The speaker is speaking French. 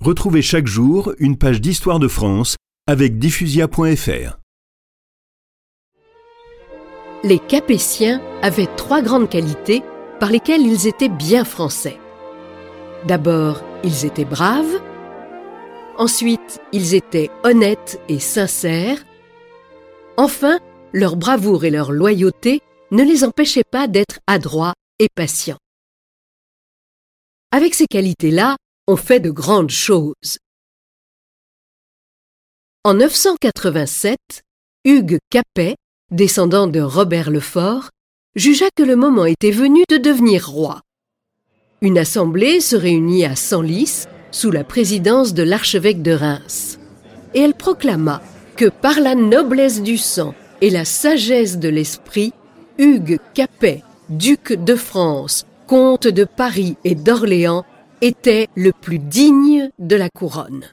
Retrouvez chaque jour une page d'histoire de France avec diffusia.fr. Les Capétiens avaient trois grandes qualités par lesquelles ils étaient bien français. D'abord, ils étaient braves. Ensuite, ils étaient honnêtes et sincères. Enfin, leur bravoure et leur loyauté ne les empêchaient pas d'être adroits et patients. Avec ces qualités-là, on fait de grandes choses. En 987, Hugues Capet, descendant de Robert le Fort, jugea que le moment était venu de devenir roi. Une assemblée se réunit à Senlis sous la présidence de l'archevêque de Reims. Et elle proclama que par la noblesse du sang et la sagesse de l'esprit, Hugues Capet, duc de France, comte de Paris et d'Orléans, était le plus digne de la couronne.